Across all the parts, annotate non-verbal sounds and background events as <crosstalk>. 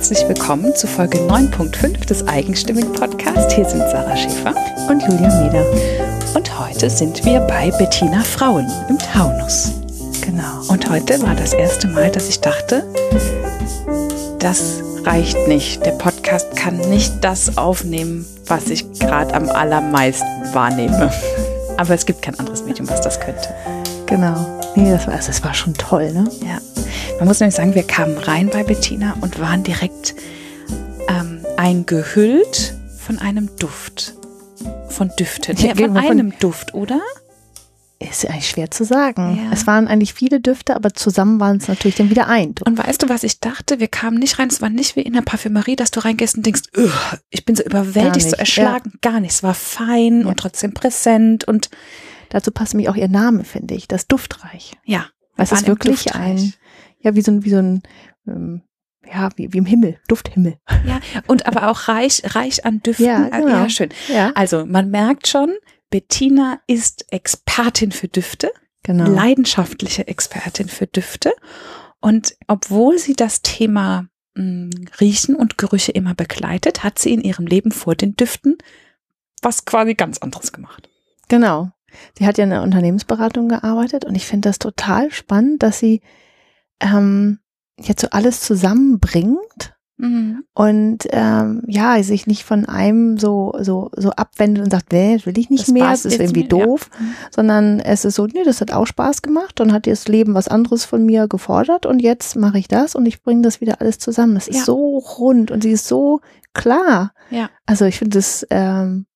herzlich willkommen zu Folge 9.5 des Eigenstimmigen Podcasts. Hier sind Sarah Schäfer und Julia Meder. Und heute sind wir bei Bettina Frauen im Taunus. Genau. Und heute war das erste Mal, dass ich dachte, das reicht nicht. Der Podcast kann nicht das aufnehmen, was ich gerade am allermeisten wahrnehme. Aber es gibt kein anderes Medium, was das könnte. Genau. Nee, das war, also das war schon toll, ne? Ja. Man muss nämlich sagen, wir kamen rein bei Bettina und waren direkt ähm, eingehüllt von einem Duft. Von Düften. Ja, von einem Duft, oder? Ist eigentlich schwer zu sagen. Ja. Es waren eigentlich viele Düfte, aber zusammen waren es natürlich dann wieder ein. Und weißt du, was ich dachte? Wir kamen nicht rein, es war nicht wie in der Parfümerie, dass du reingehst und denkst, ich bin so überwältigt, so erschlagen. Ja. Gar nicht. Es war fein ja. und trotzdem präsent und dazu passt nämlich auch ihr Name, finde ich, das Duftreich. Ja. Es ist wirklich ein, ja, wie so ein, wie so ein, ähm, ja, wie, wie im Himmel, Dufthimmel. Ja, und aber auch reich, reich an Düften. Ja, genau. ja schön. Ja. Also man merkt schon, Bettina ist Expertin für Düfte, genau. leidenschaftliche Expertin für Düfte. Und obwohl sie das Thema mh, hm, Riechen und Gerüche immer begleitet, hat sie in ihrem Leben vor den Düften was quasi ganz anderes gemacht. Genau. Sie hat ja in der Unternehmensberatung gearbeitet und ich finde das total spannend, dass sie ähm, jetzt so alles zusammenbringt mhm. und ähm, ja, sich nicht von einem so so so abwendet und sagt, nee, will ich nicht das mehr, das ist irgendwie mir, doof, ja. Mhm. sondern es ist so, nee, das hat auch Spaß gemacht und hat das Leben was anderes von mir gefordert und jetzt mache ich das und ich bringe das wieder alles zusammen. Das ist ja. so rund und sie ist so klar. Ja. Also ich finde das ähm,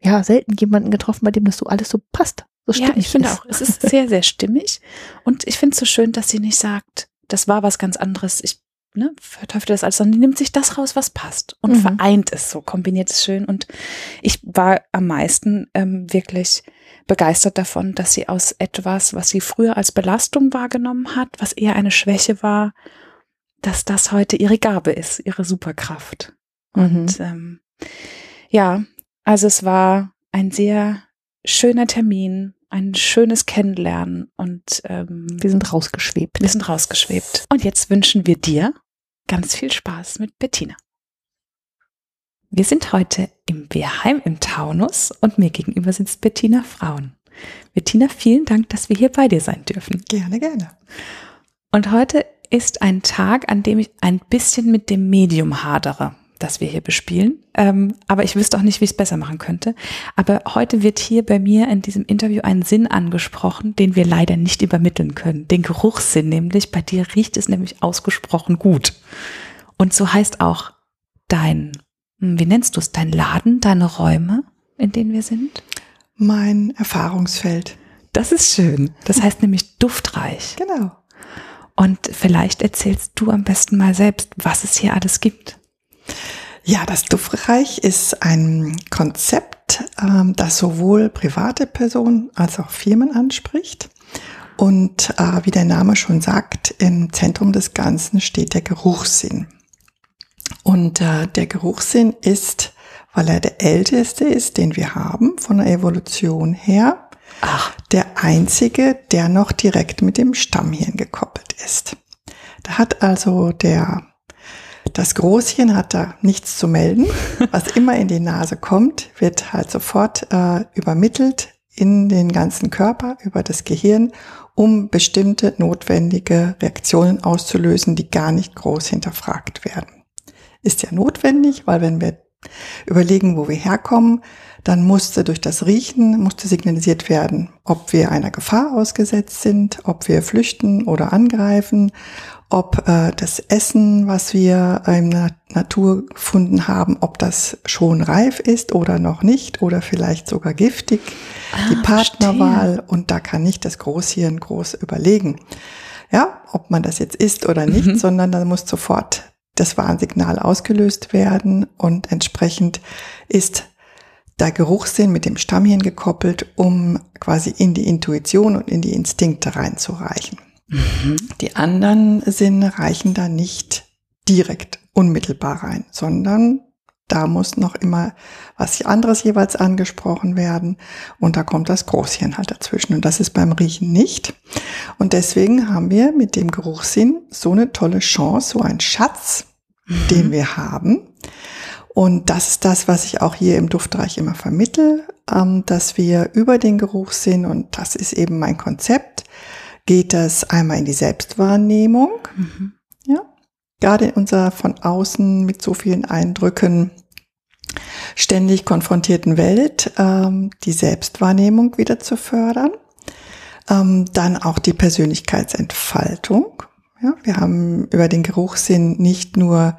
ja selten jemanden getroffen, bei dem das so alles so passt. So ja, ich finde auch, es ist sehr, sehr stimmig. Und ich finde es so schön, dass sie nicht sagt, das war was ganz anderes. Ich ne, verteufelt das alles, sondern nimmt sich das raus, was passt und mhm. vereint es so, kombiniert es schön. Und ich war am meisten ähm, wirklich begeistert davon, dass sie aus etwas, was sie früher als Belastung wahrgenommen hat, was eher eine Schwäche war, dass das heute ihre Gabe ist, ihre Superkraft. Mhm. Und ähm, ja, also es war ein sehr schöner Termin, ein schönes Kennenlernen und ähm, wir sind rausgeschwebt. Wir sind rausgeschwebt. Und jetzt wünschen wir dir ganz viel Spaß mit Bettina. Wir sind heute im Wehrheim im Taunus und mir gegenüber sitzt Bettina Frauen. Bettina, vielen Dank, dass wir hier bei dir sein dürfen. Gerne, gerne. Und heute ist ein Tag, an dem ich ein bisschen mit dem Medium hadere das wir hier bespielen. Ähm, aber ich wüsste auch nicht, wie ich es besser machen könnte. Aber heute wird hier bei mir in diesem Interview ein Sinn angesprochen, den wir leider nicht übermitteln können. Den Geruchssinn nämlich. Bei dir riecht es nämlich ausgesprochen gut. Und so heißt auch dein, hm, wie nennst du es, dein Laden, deine Räume, in denen wir sind? Mein Erfahrungsfeld. Das ist schön. Das heißt nämlich duftreich. Genau. Und vielleicht erzählst du am besten mal selbst, was es hier alles gibt. Ja, das Duftreich ist ein Konzept, ähm, das sowohl private Personen als auch Firmen anspricht. Und äh, wie der Name schon sagt, im Zentrum des Ganzen steht der Geruchssinn. Und äh, der Geruchssinn ist, weil er der älteste ist, den wir haben von der Evolution her, Ach. der einzige, der noch direkt mit dem Stammhirn gekoppelt ist. Da hat also der das Großchen hat da nichts zu melden. <laughs> Was immer in die Nase kommt, wird halt sofort äh, übermittelt in den ganzen Körper über das Gehirn, um bestimmte notwendige Reaktionen auszulösen, die gar nicht groß hinterfragt werden. Ist ja notwendig, weil wenn wir überlegen, wo wir herkommen, dann musste durch das Riechen musste signalisiert werden, ob wir einer Gefahr ausgesetzt sind, ob wir flüchten oder angreifen, ob äh, das Essen, was wir in der Natur gefunden haben, ob das schon reif ist oder noch nicht oder vielleicht sogar giftig, ah, die Partnerwahl verstehe. und da kann nicht das Großhirn groß überlegen. Ja, ob man das jetzt isst oder nicht, mhm. sondern da muss sofort das Warnsignal ausgelöst werden und entsprechend ist der Geruchssinn mit dem Stammhirn gekoppelt, um quasi in die Intuition und in die Instinkte reinzureichen. Mhm. Die anderen Sinne reichen da nicht direkt unmittelbar rein, sondern da muss noch immer was anderes jeweils angesprochen werden und da kommt das Großhirn halt dazwischen und das ist beim Riechen nicht. Und deswegen haben wir mit dem Geruchssinn so eine tolle Chance, so ein Schatz, mhm. den wir haben. Und das ist das, was ich auch hier im Duftreich immer vermittel, ähm, dass wir über den Geruchssinn, und das ist eben mein Konzept, geht das einmal in die Selbstwahrnehmung. Mhm. Ja, gerade in unserer von außen mit so vielen Eindrücken ständig konfrontierten Welt, ähm, die Selbstwahrnehmung wieder zu fördern. Ähm, dann auch die Persönlichkeitsentfaltung. Ja, wir haben über den Geruchssinn nicht nur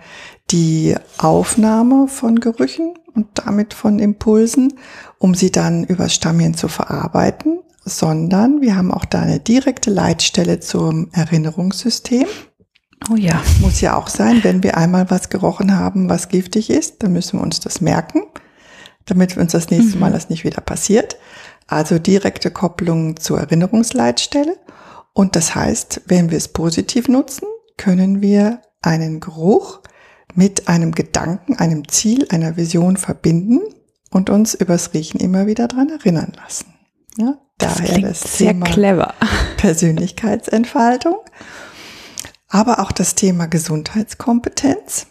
die Aufnahme von Gerüchen und damit von Impulsen, um sie dann übers Stammhirn zu verarbeiten, sondern wir haben auch da eine direkte Leitstelle zum Erinnerungssystem. Oh ja. Muss ja auch sein, wenn wir einmal was gerochen haben, was giftig ist, dann müssen wir uns das merken, damit uns das nächste mhm. Mal das nicht wieder passiert. Also direkte Kopplung zur Erinnerungsleitstelle. Und das heißt, wenn wir es positiv nutzen, können wir einen Geruch mit einem Gedanken, einem Ziel, einer Vision verbinden und uns übers Riechen immer wieder dran erinnern lassen. Ja, das daher das sehr Thema clever. <laughs> Persönlichkeitsentfaltung, aber auch das Thema Gesundheitskompetenz.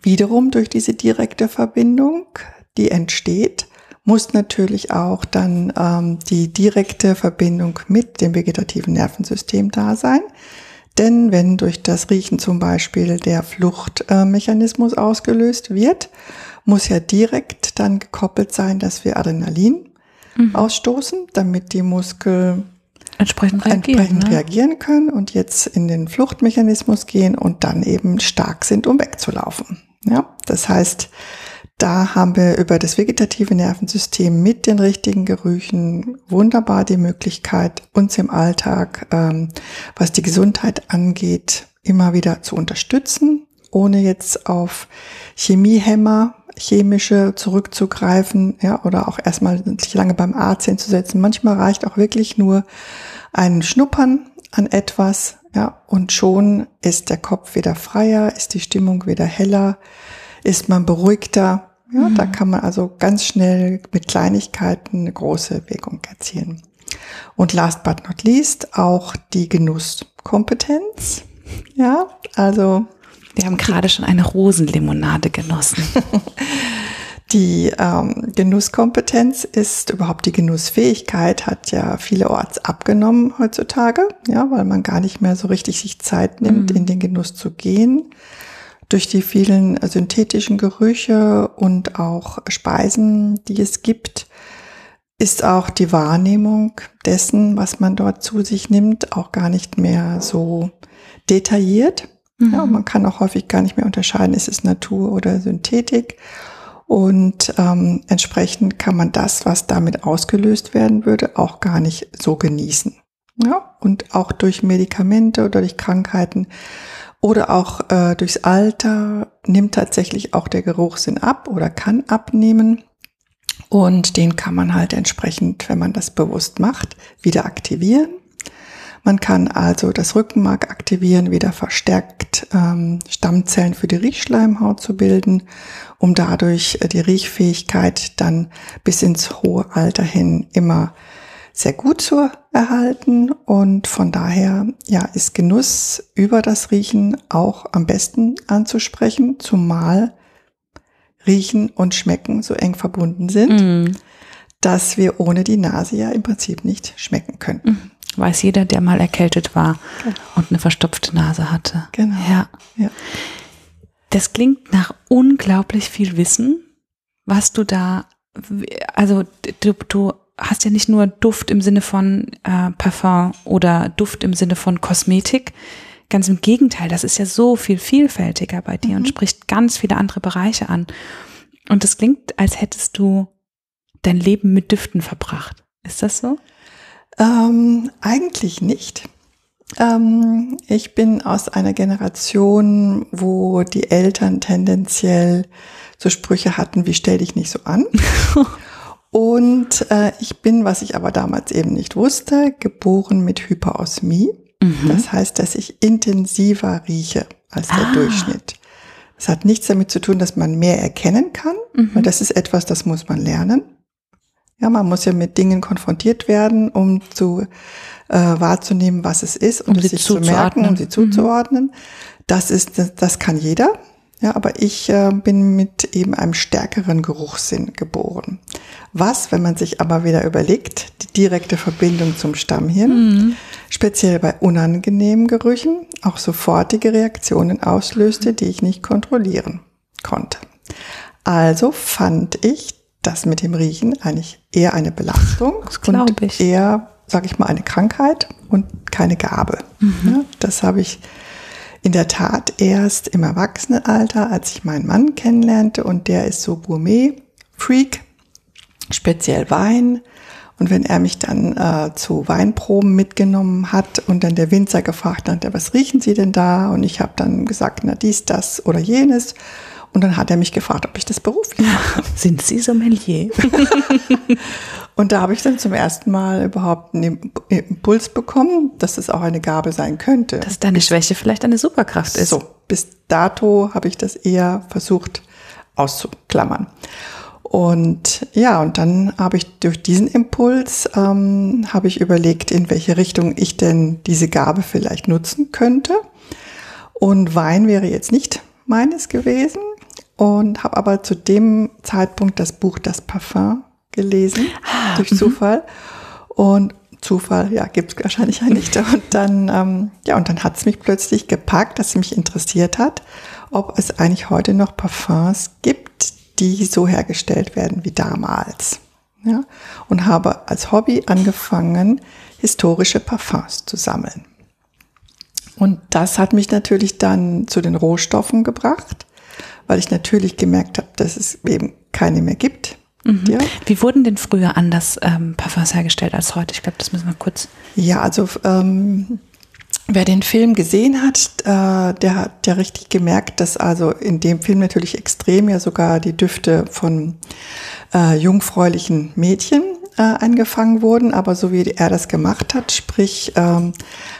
Wiederum durch diese direkte Verbindung, die entsteht, muss natürlich auch dann ähm, die direkte Verbindung mit dem vegetativen Nervensystem da sein. Denn wenn durch das Riechen zum Beispiel der Fluchtmechanismus ausgelöst wird, muss ja direkt dann gekoppelt sein, dass wir Adrenalin mhm. ausstoßen, damit die Muskel entsprechend, reagieren, entsprechend ne? reagieren können und jetzt in den Fluchtmechanismus gehen und dann eben stark sind, um wegzulaufen. Ja, das heißt, da haben wir über das vegetative Nervensystem mit den richtigen Gerüchen wunderbar die Möglichkeit, uns im Alltag, ähm, was die Gesundheit angeht, immer wieder zu unterstützen, ohne jetzt auf Chemiehämmer chemische zurückzugreifen, ja, oder auch erstmal sich lange beim Arzt hinzusetzen. Manchmal reicht auch wirklich nur ein Schnuppern an etwas, ja, und schon ist der Kopf wieder freier, ist die Stimmung wieder heller, ist man beruhigter. Ja, mhm. da kann man also ganz schnell mit Kleinigkeiten eine große Wirkung erzielen. Und last but not least auch die Genusskompetenz. Ja, also wir haben gerade schon eine Rosenlimonade genossen. <laughs> Die ähm, Genusskompetenz ist überhaupt die Genussfähigkeit hat ja vielerorts abgenommen heutzutage, ja, weil man gar nicht mehr so richtig sich Zeit nimmt, mhm. in den Genuss zu gehen. Durch die vielen synthetischen Gerüche und auch Speisen, die es gibt, ist auch die Wahrnehmung dessen, was man dort zu sich nimmt, auch gar nicht mehr so detailliert. Mhm. Ja, man kann auch häufig gar nicht mehr unterscheiden, ist es Natur oder Synthetik. Und ähm, entsprechend kann man das, was damit ausgelöst werden würde, auch gar nicht so genießen. Ja, und auch durch Medikamente oder durch Krankheiten oder auch äh, durchs Alter nimmt tatsächlich auch der Geruchssinn ab oder kann abnehmen. Und den kann man halt entsprechend, wenn man das bewusst macht, wieder aktivieren. Man kann also das Rückenmark aktivieren, wieder verstärkt ähm, Stammzellen für die Riechschleimhaut zu bilden, um dadurch äh, die Riechfähigkeit dann bis ins hohe Alter hin immer sehr gut zu erhalten. Und von daher, ja, ist Genuss über das Riechen auch am besten anzusprechen, zumal Riechen und Schmecken so eng verbunden sind, mm. dass wir ohne die Nase ja im Prinzip nicht schmecken können. Mm. Weiß jeder, der mal erkältet war genau. und eine verstopfte Nase hatte. Genau. Ja. ja. Das klingt nach unglaublich viel Wissen, was du da, also du, du hast ja nicht nur Duft im Sinne von äh, Parfum oder Duft im Sinne von Kosmetik. Ganz im Gegenteil, das ist ja so viel vielfältiger bei dir mhm. und spricht ganz viele andere Bereiche an. Und es klingt, als hättest du dein Leben mit Düften verbracht. Ist das so? Ähm, eigentlich nicht. Ähm, ich bin aus einer Generation, wo die Eltern tendenziell so Sprüche hatten wie stell dich nicht so an. <laughs> Und äh, ich bin, was ich aber damals eben nicht wusste, geboren mit Hyperosmie. Mhm. Das heißt, dass ich intensiver rieche als der ah. Durchschnitt. Das hat nichts damit zu tun, dass man mehr erkennen kann, mhm. weil das ist etwas, das muss man lernen. Ja, man muss ja mit Dingen konfrontiert werden, um zu äh, wahrzunehmen, was es ist, um, um es sich zu merken, um sie zuzuordnen. Mhm. Das ist, das, das kann jeder. Ja, aber ich äh, bin mit eben einem stärkeren Geruchssinn geboren. Was, wenn man sich aber wieder überlegt, die direkte Verbindung zum Stammhirn, mhm. speziell bei unangenehmen Gerüchen, auch sofortige Reaktionen auslöste, die ich nicht kontrollieren konnte. Also fand ich das mit dem Riechen eigentlich eher eine Belastung und ich. eher, sag ich mal, eine Krankheit und keine Gabe. Mhm. Das habe ich in der Tat erst im Erwachsenenalter, als ich meinen Mann kennenlernte und der ist so Gourmet-Freak, speziell Wein. Und wenn er mich dann äh, zu Weinproben mitgenommen hat und dann der Winzer gefragt hat, was riechen Sie denn da? Und ich habe dann gesagt, na dies, das oder jenes. Und dann hat er mich gefragt, ob ich das beruflich mache. Sind Sie Sommelier? <laughs> und da habe ich dann zum ersten Mal überhaupt einen Impuls bekommen, dass es auch eine Gabe sein könnte. Dass deine Schwäche vielleicht eine Superkraft ist. So, bis dato habe ich das eher versucht auszuklammern. Und ja, und dann habe ich durch diesen Impuls ähm, habe ich überlegt, in welche Richtung ich denn diese Gabe vielleicht nutzen könnte. Und Wein wäre jetzt nicht meines gewesen und habe aber zu dem Zeitpunkt das Buch Das Parfum gelesen ah, durch mhm. Zufall und Zufall, ja, gibt es wahrscheinlich ja nicht. Und dann, ähm, ja, und dann hat es mich plötzlich gepackt, dass es mich interessiert hat, ob es eigentlich heute noch Parfums gibt, die so hergestellt werden wie damals. Ja, und habe als Hobby angefangen, historische Parfums zu sammeln. Und das hat mich natürlich dann zu den Rohstoffen gebracht, weil ich natürlich gemerkt habe, dass es eben keine mehr gibt. Mhm. Ja. Wie wurden denn früher anders ähm, Parfums hergestellt als heute? Ich glaube, das müssen wir kurz. Ja, also ähm, Wer den Film gesehen hat, äh, der hat ja richtig gemerkt, dass also in dem Film natürlich extrem ja sogar die Düfte von äh, jungfräulichen Mädchen äh, angefangen wurden, aber so wie er das gemacht hat, sprich, ähm,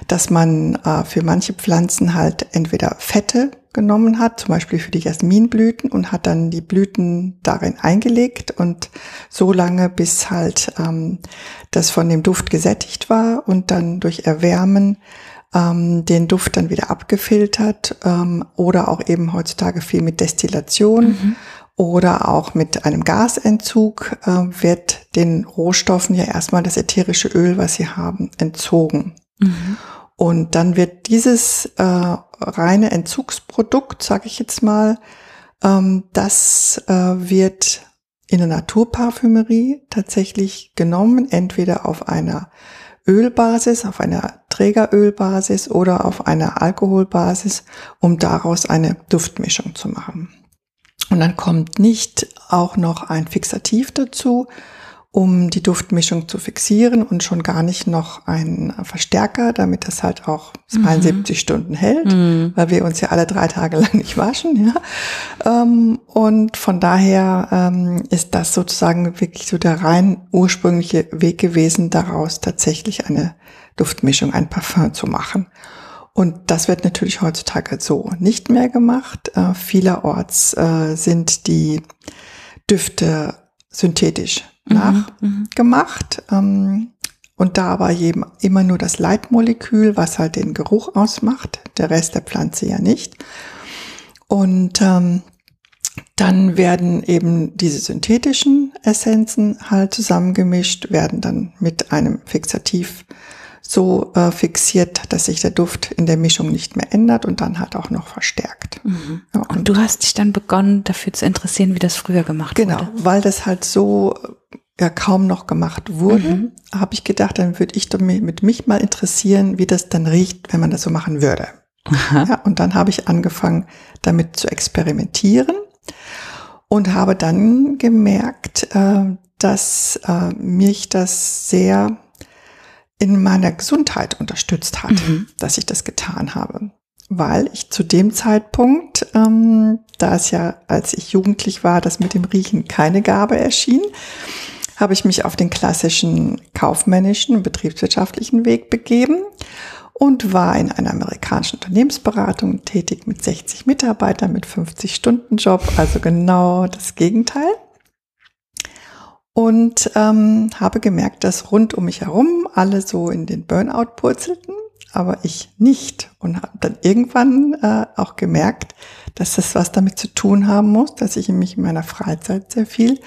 dass man äh, für manche Pflanzen halt entweder Fette genommen hat, zum Beispiel für die Jasminblüten und hat dann die Blüten darin eingelegt und so lange, bis halt ähm, das von dem Duft gesättigt war und dann durch Erwärmen ähm, den Duft dann wieder abgefiltert ähm, oder auch eben heutzutage viel mit Destillation mhm. Oder auch mit einem Gasentzug äh, wird den Rohstoffen ja erstmal das ätherische Öl, was sie haben, entzogen. Mhm. Und dann wird dieses äh, reine Entzugsprodukt, sage ich jetzt mal, ähm, das äh, wird in der Naturparfümerie tatsächlich genommen, entweder auf einer Ölbasis, auf einer Trägerölbasis oder auf einer Alkoholbasis, um daraus eine Duftmischung zu machen. Und dann kommt nicht auch noch ein Fixativ dazu, um die Duftmischung zu fixieren und schon gar nicht noch ein Verstärker, damit das halt auch 72 mhm. Stunden hält, mhm. weil wir uns ja alle drei Tage <laughs> lang nicht waschen. Ja? Ähm, und von daher ähm, ist das sozusagen wirklich so der rein ursprüngliche Weg gewesen, daraus tatsächlich eine Duftmischung, ein Parfum zu machen. Und das wird natürlich heutzutage so nicht mehr gemacht. Äh, vielerorts äh, sind die Düfte synthetisch Mhm, nachgemacht. Ähm, und da war jedem immer nur das Leitmolekül, was halt den Geruch ausmacht, der Rest der Pflanze ja nicht. Und ähm, dann werden eben diese synthetischen Essenzen halt zusammengemischt, werden dann mit einem Fixativ so äh, fixiert, dass sich der Duft in der Mischung nicht mehr ändert und dann halt auch noch verstärkt. Mhm. Ja, und, und, du hast dich dann begonnen, dafür zu interessieren, wie das früher gemacht genau, wurde. Genau, weil das halt so äh, ja kaum noch gemacht wurde, mhm. habe ich gedacht, dann würde ich mit mich mal interessieren, wie das dann riecht, wenn man das so machen würde. Ja, und dann habe ich angefangen, damit zu experimentieren und habe dann gemerkt, äh, dass äh, mich das sehr in meiner Gesundheit unterstützt hat, mhm. dass ich das getan habe. Weil ich zu dem Zeitpunkt, ähm, da es ja, als ich jugendlich war, das mit dem Riechen keine Gabe erschien, habe ich mich auf den klassischen kaufmännischen, betriebswirtschaftlichen Weg begeben und war in einer amerikanischen Unternehmensberatung tätig mit 60 Mitarbeitern, mit 50 Stunden Job, also genau das Gegenteil und ähm, habe gemerkt, dass rund um mich herum alle so in den Burnout purzelten aber ich nicht. Und habe dann irgendwann äh, auch gemerkt, dass das was damit zu tun haben muss, dass ich mich in meiner Freizeit sehr viel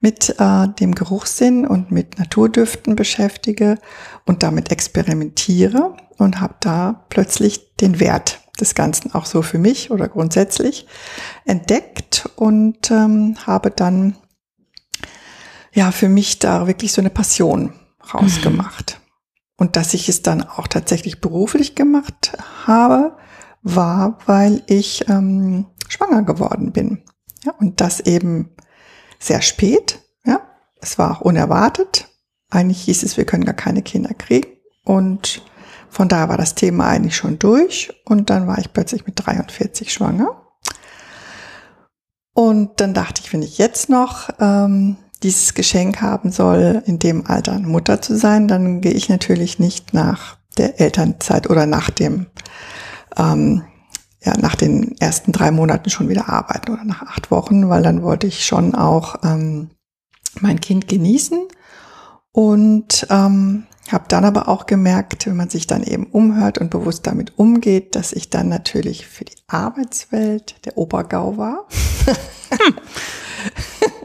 mit äh, dem Geruchssinn und mit Naturdüften beschäftige und damit experimentiere und habe da plötzlich den Wert des Ganzen auch so für mich oder grundsätzlich entdeckt und ähm, habe dann ja für mich da wirklich so eine Passion rausgemacht. Mhm. Und dass ich es dann auch tatsächlich beruflich gemacht habe, war, weil ich ähm, schwanger geworden bin. Ja, und das eben sehr spät. Ja, es war auch unerwartet. Eigentlich hieß es, wir können gar keine Kinder kriegen. Und von daher war das Thema eigentlich schon durch. Und dann war ich plötzlich mit 43 schwanger. Und dann dachte ich, wenn ich jetzt noch ähm, dieses Geschenk haben soll, in dem Alter Mutter zu sein, dann gehe ich natürlich nicht nach der Elternzeit oder nach dem ähm, ja, nach den ersten drei Monaten schon wieder arbeiten oder nach acht Wochen, weil dann wollte ich schon auch ähm, mein Kind genießen und ähm, habe dann aber auch gemerkt, wenn man sich dann eben umhört und bewusst damit umgeht, dass ich dann natürlich für die Arbeitswelt der Obergau war. <laughs>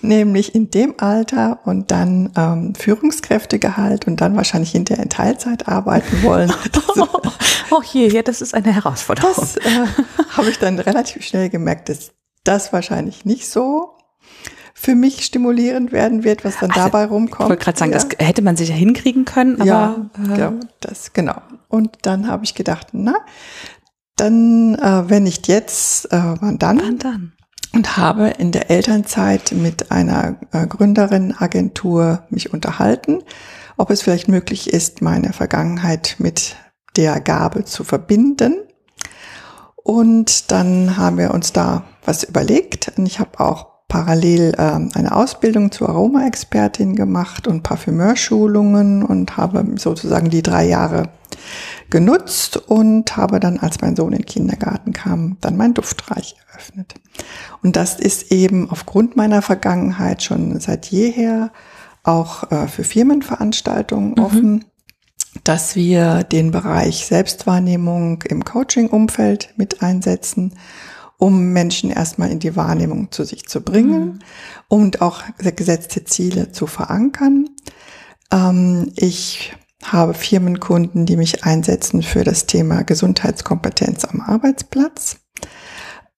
Nämlich in dem Alter und dann ähm, Führungskräftegehalt und dann wahrscheinlich hinterher in Teilzeit arbeiten wollen. <laughs> oh je, ja, das ist eine Herausforderung. Das äh, habe ich dann relativ schnell gemerkt, dass das wahrscheinlich nicht so für mich stimulierend werden wird, was dann also, dabei rumkommt. Ich wollte gerade sagen, ja. das hätte man sich ja hinkriegen können, aber ja, äh, ja das genau. Und dann habe ich gedacht, na, dann, äh, wenn nicht jetzt, äh, wann dann? Wann dann? Und habe in der Elternzeit mit einer äh, Gründerinnenagentur mich unterhalten, ob es vielleicht möglich ist, meine Vergangenheit mit der Gabe zu verbinden. Und dann haben wir uns da was überlegt. Und ich habe auch parallel äh, eine Ausbildung zur Aromaexpertin gemacht und Parfümeurschulungen und habe sozusagen die drei Jahre genutzt und habe dann, als mein Sohn in den Kindergarten kam, dann mein Duftreich eröffnet. Und das ist eben aufgrund meiner Vergangenheit schon seit jeher auch äh, für Firmenveranstaltungen mhm. offen, dass wir den Bereich Selbstwahrnehmung im Coaching-Umfeld mit einsetzen, um Menschen erstmal in die Wahrnehmung zu sich zu bringen mhm. und auch gesetzte Ziele zu verankern. Ähm, ich habe Firmenkunden, die mich einsetzen für das Thema Gesundheitskompetenz am Arbeitsplatz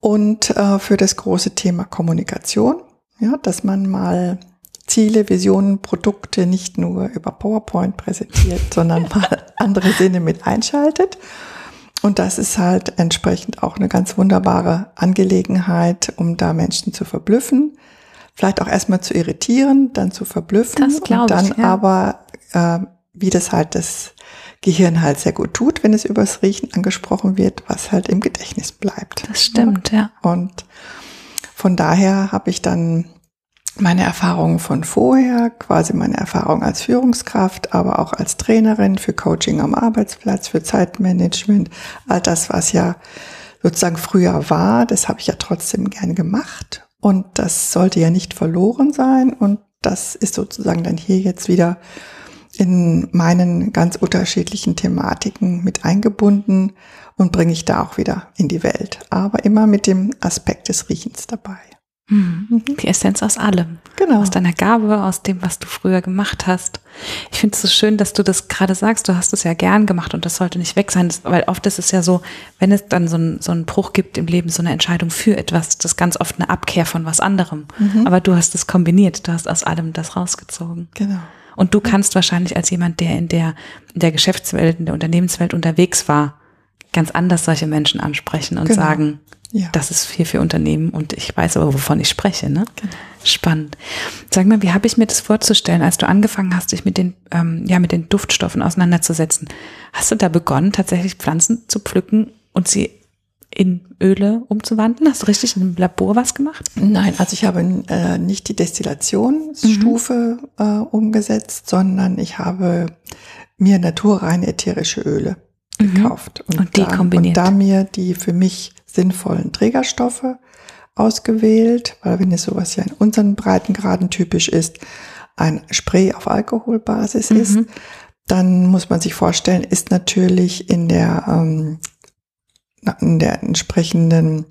und äh, für das große Thema Kommunikation, ja, dass man mal Ziele, Visionen, Produkte nicht nur über PowerPoint präsentiert, <laughs> sondern mal andere Sinne mit einschaltet. Und das ist halt entsprechend auch eine ganz wunderbare Angelegenheit, um da Menschen zu verblüffen, vielleicht auch erstmal zu irritieren, dann zu verblüffen das und dann ich, ja. aber äh, wie das halt das Gehirn halt sehr gut tut, wenn es übers Riechen angesprochen wird, was halt im Gedächtnis bleibt. Das stimmt, ja. Und von daher habe ich dann meine Erfahrungen von vorher, quasi meine Erfahrung als Führungskraft, aber auch als Trainerin für Coaching am Arbeitsplatz, für Zeitmanagement, all das, was ja sozusagen früher war, das habe ich ja trotzdem gern gemacht und das sollte ja nicht verloren sein und das ist sozusagen dann hier jetzt wieder in meinen ganz unterschiedlichen Thematiken mit eingebunden und bringe ich da auch wieder in die Welt. Aber immer mit dem Aspekt des Riechens dabei. Mhm. Die Essenz aus allem. Genau. Aus deiner Gabe, aus dem, was du früher gemacht hast. Ich finde es so schön, dass du das gerade sagst. Du hast es ja gern gemacht und das sollte nicht weg sein. Das, weil oft ist es ja so, wenn es dann so, ein, so einen Bruch gibt im Leben, so eine Entscheidung für etwas, das ist ganz oft eine Abkehr von was anderem. Mhm. Aber du hast es kombiniert. Du hast aus allem das rausgezogen. Genau. Und du kannst wahrscheinlich als jemand, der in der, in der Geschäftswelt, in der Unternehmenswelt unterwegs war, ganz anders solche Menschen ansprechen und genau. sagen, ja. das ist viel für Unternehmen und ich weiß aber, wovon ich spreche. Ne? Genau. Spannend. Sag mal, wie habe ich mir das vorzustellen, als du angefangen hast, dich mit den, ähm, ja, mit den Duftstoffen auseinanderzusetzen? Hast du da begonnen, tatsächlich Pflanzen zu pflücken und sie in Öle umzuwandeln? Hast du richtig im Labor was gemacht? Nein, also ich habe äh, nicht die Destillationsstufe mhm. äh, umgesetzt, sondern ich habe mir naturreine ätherische Öle mhm. gekauft. Und, und die da, kombiniert. Und da mir die für mich sinnvollen Trägerstoffe ausgewählt, weil wenn es sowas ja in unseren Breitengraden typisch ist, ein Spray auf Alkoholbasis mhm. ist, dann muss man sich vorstellen, ist natürlich in der, ähm, in der entsprechenden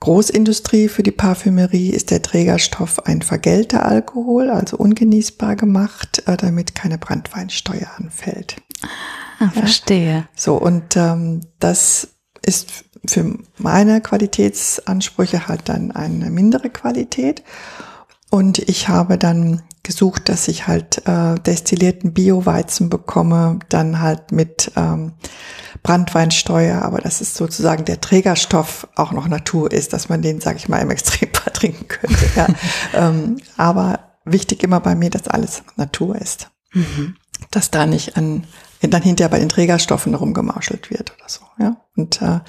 Großindustrie für die Parfümerie ist der Trägerstoff ein vergällter Alkohol, also ungenießbar gemacht, äh, damit keine Brandweinsteuer anfällt. Ah, verstehe. Ja? So, und ähm, das ist für meine Qualitätsansprüche halt dann eine mindere Qualität. Und ich habe dann gesucht, dass ich halt äh, destillierten Bio-Weizen bekomme, dann halt mit ähm, Brandweinsteuer, aber dass es sozusagen der Trägerstoff auch noch Natur ist, dass man den, sage ich mal, im Extremfall <laughs> trinken könnte. Ja. <laughs> ähm, aber wichtig immer bei mir, dass alles Natur ist. Mhm. Dass da nicht an dann hinterher bei den Trägerstoffen rumgemauschelt wird oder so. Ja? Und, äh,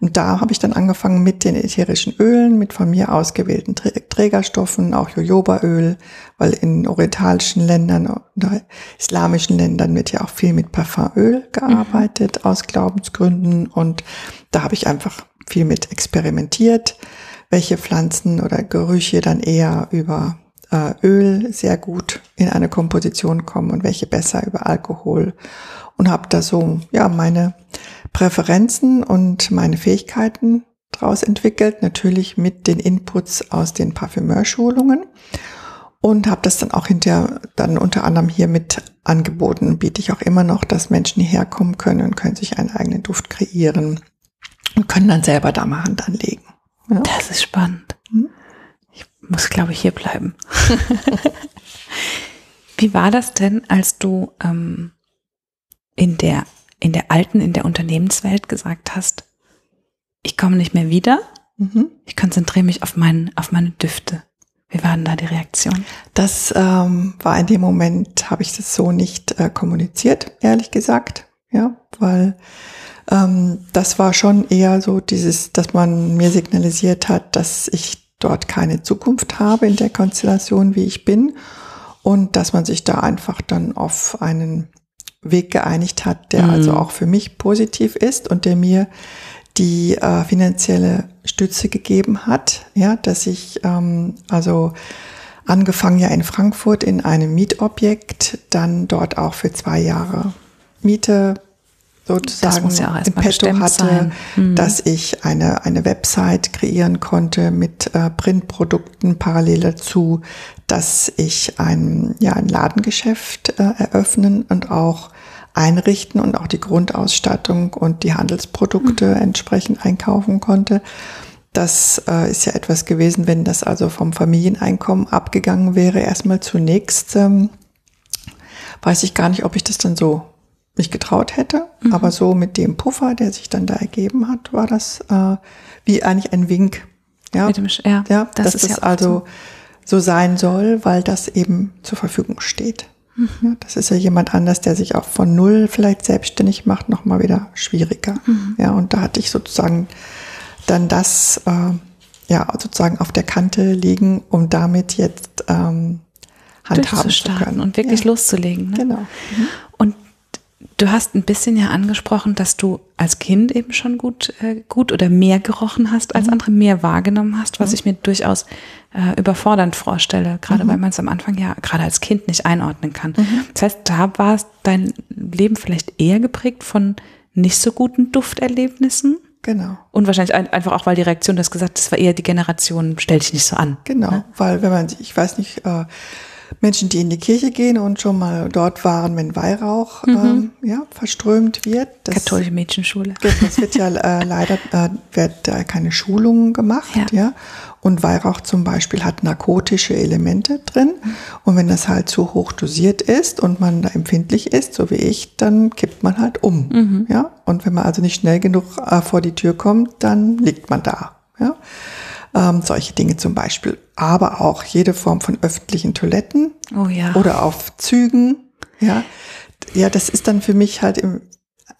und da habe ich dann angefangen mit den ätherischen Ölen, mit von mir ausgewählten Trägerstoffen, auch Jojobaöl, weil in orientalischen Ländern oder islamischen Ländern wird ja auch viel mit Parfumöl gearbeitet mhm. aus Glaubensgründen. Und da habe ich einfach viel mit experimentiert, welche Pflanzen oder Gerüche dann eher über äh, Öl sehr gut in eine Komposition kommen und welche besser über Alkohol und habe da so ja meine Präferenzen und meine Fähigkeiten draus entwickelt, natürlich mit den Inputs aus den Parfümeurschulungen und habe das dann auch hinterher dann unter anderem hier mit angeboten. Biete ich auch immer noch, dass Menschen hierher kommen können und können sich einen eigenen Duft kreieren und können dann selber da mal Hand anlegen. Ja. Das ist spannend. Hm? Muss, glaube ich, hier bleiben. <laughs> Wie war das denn, als du ähm, in der in der alten, in der Unternehmenswelt gesagt hast, ich komme nicht mehr wieder, mhm. ich konzentriere mich auf, mein, auf meine Düfte. Wie war denn da die Reaktion? Das ähm, war in dem Moment, habe ich das so nicht äh, kommuniziert, ehrlich gesagt. Ja, weil ähm, das war schon eher so dieses, dass man mir signalisiert hat, dass ich dort keine Zukunft habe in der Konstellation, wie ich bin. Und dass man sich da einfach dann auf einen Weg geeinigt hat, der mhm. also auch für mich positiv ist und der mir die äh, finanzielle Stütze gegeben hat, ja, dass ich ähm, also angefangen ja in Frankfurt in einem Mietobjekt, dann dort auch für zwei Jahre Miete sozusagen ja im Petto hatte, mhm. dass ich eine, eine Website kreieren konnte mit äh, Printprodukten parallel dazu, dass ich ein, ja, ein Ladengeschäft äh, eröffnen und auch einrichten und auch die Grundausstattung und die Handelsprodukte mhm. entsprechend einkaufen konnte. Das äh, ist ja etwas gewesen, wenn das also vom Familieneinkommen abgegangen wäre, erstmal zunächst, ähm, weiß ich gar nicht, ob ich das dann so mich getraut hätte. Mhm. Aber so mit dem Puffer, der sich dann da ergeben hat, war das äh, wie eigentlich ein Wink. Ja, dem, ja, ja das dass ist das ja also so. so sein soll, weil das eben zur Verfügung steht. Mhm. Ja, das ist ja jemand anders, der sich auch von null vielleicht selbstständig macht, nochmal wieder schwieriger. Mhm. Ja, und da hatte ich sozusagen dann das äh, ja sozusagen auf der Kante liegen, um damit jetzt ähm, handhaben zu können und wirklich ja. loszulegen. Ne? Genau. Mhm. Du hast ein bisschen ja angesprochen, dass du als Kind eben schon gut, äh, gut oder mehr gerochen hast als mhm. andere, mehr wahrgenommen hast, was mhm. ich mir durchaus äh, überfordernd vorstelle, gerade mhm. weil man es am Anfang ja gerade als Kind nicht einordnen kann. Mhm. Das heißt, da war dein Leben vielleicht eher geprägt von nicht so guten Dufterlebnissen. Genau. Und wahrscheinlich ein, einfach auch, weil die Reaktion, das gesagt, das war eher die Generation, stell dich nicht so an. Genau, ne? weil wenn man, ich weiß nicht, äh, Menschen, die in die Kirche gehen und schon mal dort waren, wenn Weihrauch mhm. ähm, ja, verströmt wird. Das, Katholische Mädchenschule. Das wird ja äh, <laughs> leider äh, wird äh, keine Schulungen gemacht, ja. ja. Und Weihrauch zum Beispiel hat narkotische Elemente drin. Mhm. Und wenn das halt zu hoch dosiert ist und man da empfindlich ist, so wie ich, dann kippt man halt um. Mhm. Ja. Und wenn man also nicht schnell genug äh, vor die Tür kommt, dann liegt man da. Ja. Ähm, solche Dinge zum Beispiel. Aber auch jede Form von öffentlichen Toiletten oh ja. oder auf Zügen. Ja, ja, das ist dann für mich halt im,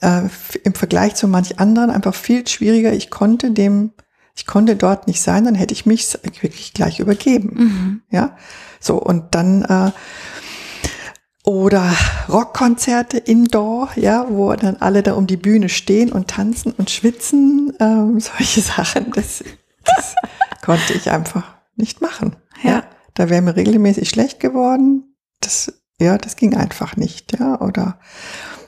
äh, im Vergleich zu manch anderen einfach viel schwieriger. Ich konnte dem, ich konnte dort nicht sein, dann hätte ich mich wirklich gleich übergeben. Mhm. Ja, so und dann äh, oder Rockkonzerte indoor, ja, wo dann alle da um die Bühne stehen und tanzen und schwitzen, ähm, <laughs> solche Sachen. Das, das konnte ich einfach nicht machen. Ja. ja. Da wäre mir regelmäßig schlecht geworden. Das Ja, das ging einfach nicht, ja, oder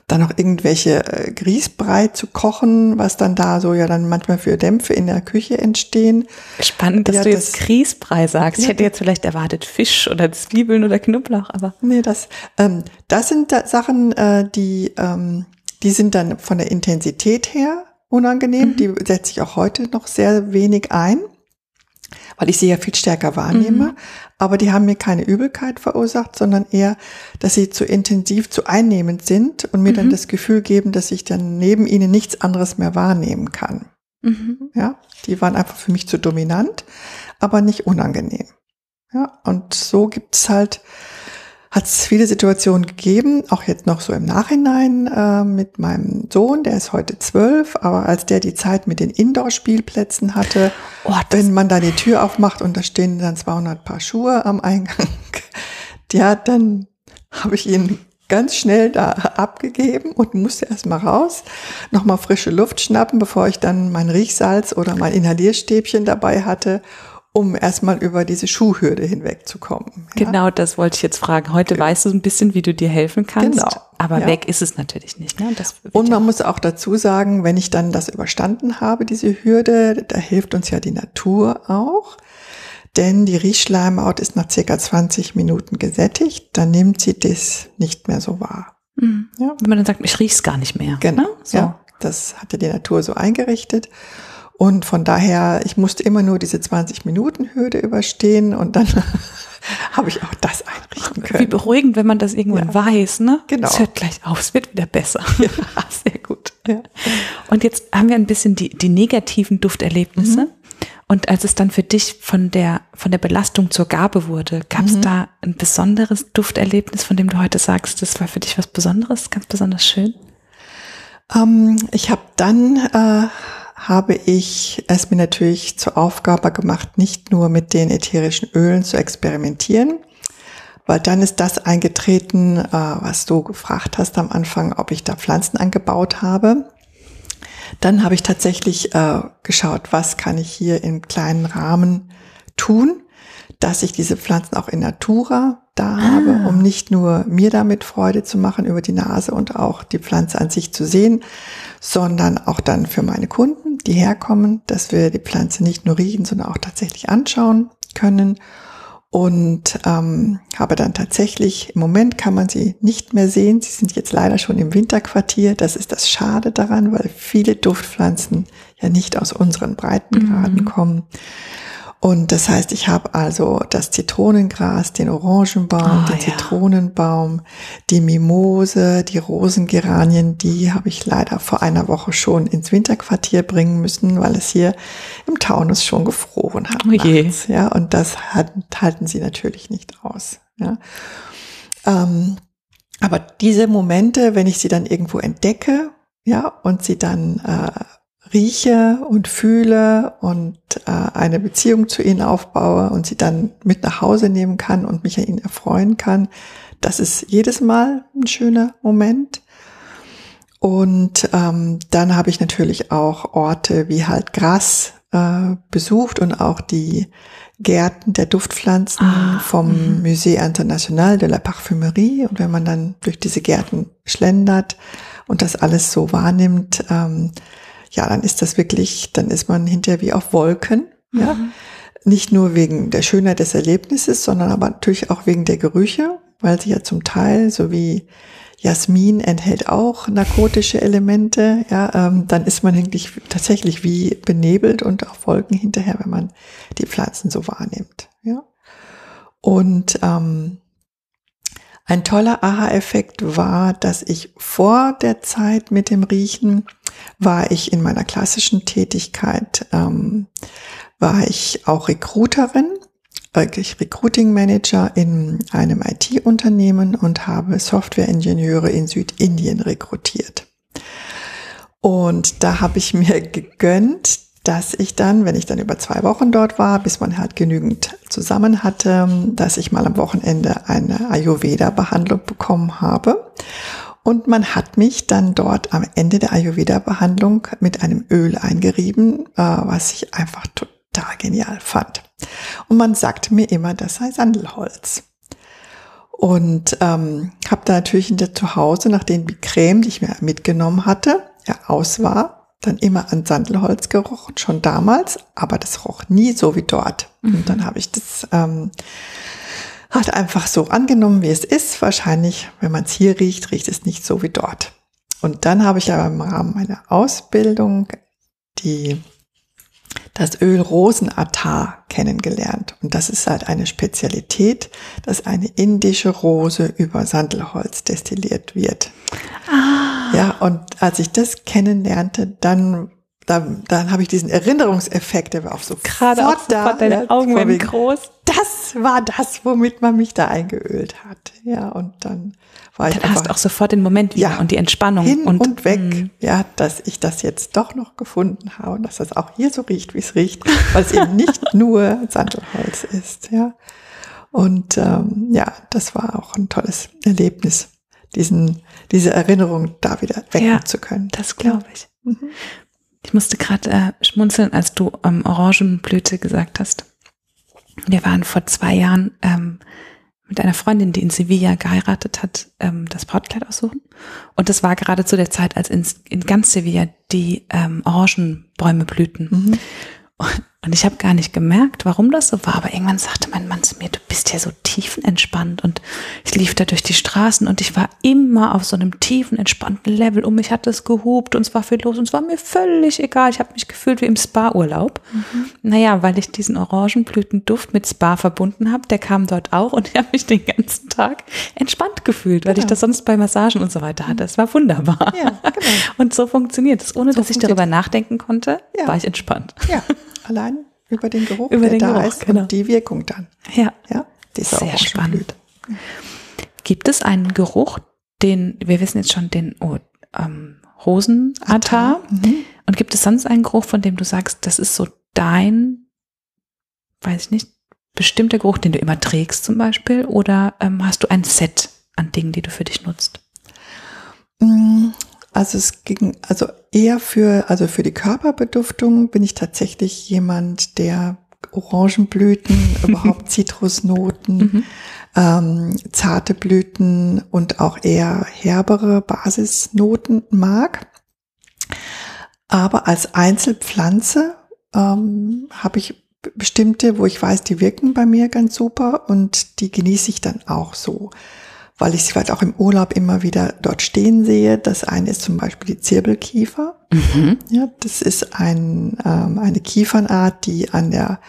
dann noch irgendwelche äh, Grießbrei zu kochen, was dann da so ja dann manchmal für Dämpfe in der Küche entstehen. Spannend, dass ja, du jetzt das, Grießbrei sagst. Ja, ich hätte jetzt vielleicht erwartet Fisch oder Zwiebeln oder Knoblauch, aber. Nee, das, ähm, das sind da Sachen, äh, die, ähm, die sind dann von der Intensität her unangenehm. Mhm. Die setze ich auch heute noch sehr wenig ein weil ich sie ja viel stärker wahrnehme. Mhm. Aber die haben mir keine Übelkeit verursacht, sondern eher, dass sie zu intensiv, zu einnehmend sind und mir mhm. dann das Gefühl geben, dass ich dann neben ihnen nichts anderes mehr wahrnehmen kann. Mhm. Ja, die waren einfach für mich zu dominant, aber nicht unangenehm. Ja, und so gibt's halt hat es viele Situationen gegeben, auch jetzt noch so im Nachhinein äh, mit meinem Sohn, der ist heute zwölf, aber als der die Zeit mit den Indoor-Spielplätzen hatte, oh, wenn man da die Tür aufmacht und da stehen dann 200 Paar Schuhe am Eingang, <laughs> ja, dann habe ich ihn ganz schnell da abgegeben und musste erstmal raus, nochmal frische Luft schnappen, bevor ich dann mein Riechsalz oder mein Inhalierstäbchen dabei hatte um erstmal über diese Schuhhürde hinwegzukommen. Ja? Genau, das wollte ich jetzt fragen. Heute ja. weißt du ein bisschen, wie du dir helfen kannst, genau. aber ja. weg ist es natürlich nicht. Ne? Und man muss auch dazu sagen, wenn ich dann das überstanden habe, diese Hürde, da hilft uns ja die Natur auch. Denn die Riechschleimhaut ist nach circa 20 Minuten gesättigt, dann nimmt sie das nicht mehr so wahr. Mhm. Ja. Wenn man dann sagt, ich riech's gar nicht mehr. Genau. Ne? So. Ja, das hat ja die Natur so eingerichtet. Und von daher, ich musste immer nur diese 20-Minuten-Hürde überstehen und dann <laughs> habe ich auch das einrichten können. Wie beruhigend, wenn man das irgendwann ja. weiß, ne? Genau. Es hört gleich auf, es wird wieder besser. Ja, <laughs> sehr gut. Ja. Und jetzt haben wir ein bisschen die, die negativen Dufterlebnisse. Mhm. Und als es dann für dich von der, von der Belastung zur Gabe wurde, gab es mhm. da ein besonderes Dufterlebnis, von dem du heute sagst, das war für dich was Besonderes, ganz besonders schön? Ähm, ich habe dann äh, habe ich es mir natürlich zur Aufgabe gemacht, nicht nur mit den ätherischen Ölen zu experimentieren, weil dann ist das eingetreten, äh, was du gefragt hast am Anfang, ob ich da Pflanzen angebaut habe. Dann habe ich tatsächlich äh, geschaut, was kann ich hier im kleinen Rahmen tun, dass ich diese Pflanzen auch in Natura da ah. habe, um nicht nur mir damit Freude zu machen über die Nase und auch die Pflanze an sich zu sehen, sondern auch dann für meine Kunden, die herkommen, dass wir die Pflanze nicht nur riechen, sondern auch tatsächlich anschauen können. Und ähm, habe dann tatsächlich, im Moment kann man sie nicht mehr sehen. Sie sind jetzt leider schon im Winterquartier. Das ist das Schade daran, weil viele Duftpflanzen ja nicht aus unseren Breitengraden mhm. kommen. Und das heißt, ich habe also das Zitronengras, den Orangenbaum, oh, den ja. Zitronenbaum, die Mimose, die Rosengeranien, die habe ich leider vor einer Woche schon ins Winterquartier bringen müssen, weil es hier im Taunus schon gefroren hat. Oh je. ja, und das hat, halten sie natürlich nicht aus. Ja. Ähm, aber diese Momente, wenn ich sie dann irgendwo entdecke, ja, und sie dann äh, rieche und fühle und äh, eine Beziehung zu ihnen aufbaue und sie dann mit nach Hause nehmen kann und mich an ihnen erfreuen kann. Das ist jedes Mal ein schöner Moment. Und ähm, dann habe ich natürlich auch Orte wie halt Gras äh, besucht und auch die Gärten der Duftpflanzen ah, vom mh. Musée International de la Parfumerie. Und wenn man dann durch diese Gärten schlendert und das alles so wahrnimmt, ähm, ja, dann ist das wirklich, dann ist man hinterher wie auf Wolken, mhm. ja. Nicht nur wegen der Schönheit des Erlebnisses, sondern aber natürlich auch wegen der Gerüche, weil sie ja zum Teil, so wie Jasmin enthält auch narkotische Elemente, ja, ähm, dann ist man eigentlich tatsächlich wie benebelt und auf Wolken hinterher, wenn man die Pflanzen so wahrnimmt, ja. Und ähm, ein toller Aha-Effekt war, dass ich vor der Zeit mit dem Riechen war ich in meiner klassischen Tätigkeit, ähm, war ich auch Recruiterin, wirklich Recruiting Manager in einem IT-Unternehmen und habe Software-Ingenieure in Südindien rekrutiert. Und da habe ich mir <laughs> gegönnt, dass ich dann, wenn ich dann über zwei Wochen dort war, bis man halt genügend zusammen hatte, dass ich mal am Wochenende eine Ayurveda-Behandlung bekommen habe. Und man hat mich dann dort am Ende der Ayurveda-Behandlung mit einem Öl eingerieben, äh, was ich einfach total genial fand. Und man sagte mir immer, das sei Sandelholz. Und ähm, habe da natürlich in der Zuhause, nachdem die Creme, die ich mir mitgenommen hatte, ja aus war, dann immer an Sandelholz gerochen, schon damals, aber das roch nie so wie dort. Mhm. Und dann habe ich das ähm, halt einfach so angenommen, wie es ist. Wahrscheinlich, wenn man es hier riecht, riecht es nicht so wie dort. Und dann habe ich aber im Rahmen meiner Ausbildung die das Öl Rosenattar kennengelernt. Und das ist halt eine Spezialität, dass eine indische Rose über Sandelholz destilliert wird. Ah. Ja, und als ich das kennenlernte, dann dann, dann habe ich diesen Erinnerungseffekt, der war auch so gerade auch da, deine ja, Augen werden groß. Das war das, womit man mich da eingeölt hat. Ja, und dann war dann ich einfach, hast auch sofort den Moment wieder ja, und die Entspannung hin und, und weg. Mh. Ja, dass ich das jetzt doch noch gefunden habe und dass das auch hier so riecht, wie es riecht, weil es eben nicht <laughs> nur Sandelholz ist. Ja, und ähm, ja, das war auch ein tolles Erlebnis, diesen diese Erinnerung da wieder wecken ja, zu können. Das glaube ich. Mhm. Ich musste gerade äh, schmunzeln, als du ähm, Orangenblüte gesagt hast. Wir waren vor zwei Jahren ähm, mit einer Freundin, die in Sevilla geheiratet hat, ähm, das Brautkleid aussuchen. Und das war gerade zu der Zeit, als in, in ganz Sevilla die ähm, Orangenbäume blühten. Mhm. Und ich habe gar nicht gemerkt, warum das so war. Aber irgendwann sagte mein Mann zu mir, du bist ja so tiefenentspannt. Und ich lief da durch die Straßen und ich war immer auf so einem tiefen, entspannten Level. Um mich hat es gehupt und es war viel los und es war mir völlig egal. Ich habe mich gefühlt wie im Spa-Urlaub. Mhm. Naja, weil ich diesen Orangenblütenduft mit Spa verbunden habe, der kam dort auch und ich habe mich den ganzen Tag entspannt gefühlt, weil ja. ich das sonst bei Massagen und so weiter hatte. Es war wunderbar. Ja, genau. <laughs> Und so funktioniert es. Ohne so dass ich darüber nachdenken konnte, ja. war ich entspannt. Ja <laughs> allein über den Geruch, über der den da Geruch, ist genau. und die Wirkung dann. Ja, ja sehr spannend. Gibt es einen Geruch, den, wir wissen jetzt schon, den oh, ähm, Rosenatar. Mhm. Und gibt es sonst einen Geruch, von dem du sagst, das ist so dein, weiß ich nicht, bestimmter Geruch, den du immer trägst zum Beispiel? Oder ähm, hast du ein Set an Dingen, die du für dich nutzt? Also es ging, also eher für, also für die Körperbeduftung bin ich tatsächlich jemand, der Orangenblüten, <laughs> überhaupt Zitrusnoten, mhm. ähm, zarte Blüten und auch eher herbere Basisnoten mag. Aber als Einzelpflanze ähm, habe ich bestimmte, wo ich weiß, die wirken bei mir ganz super und die genieße ich dann auch so weil ich sie halt auch im Urlaub immer wieder dort stehen sehe. Das eine ist zum Beispiel die Zirbelkiefer. Mhm. Ja, das ist ein, ähm, eine Kiefernart, die an der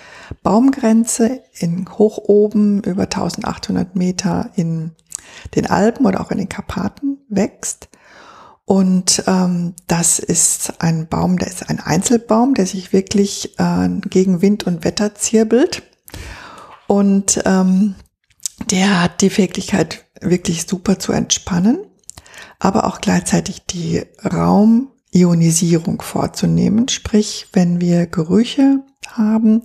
Baumgrenze in hoch oben über 1800 Meter in den Alpen oder auch in den Karpaten wächst. Und ähm, das ist ein Baum, der ist ein Einzelbaum, der sich wirklich äh, gegen Wind und Wetter zirbelt. Und ähm, der hat die Fähigkeit, wirklich super zu entspannen, aber auch gleichzeitig die Raumionisierung vorzunehmen. Sprich, wenn wir Gerüche haben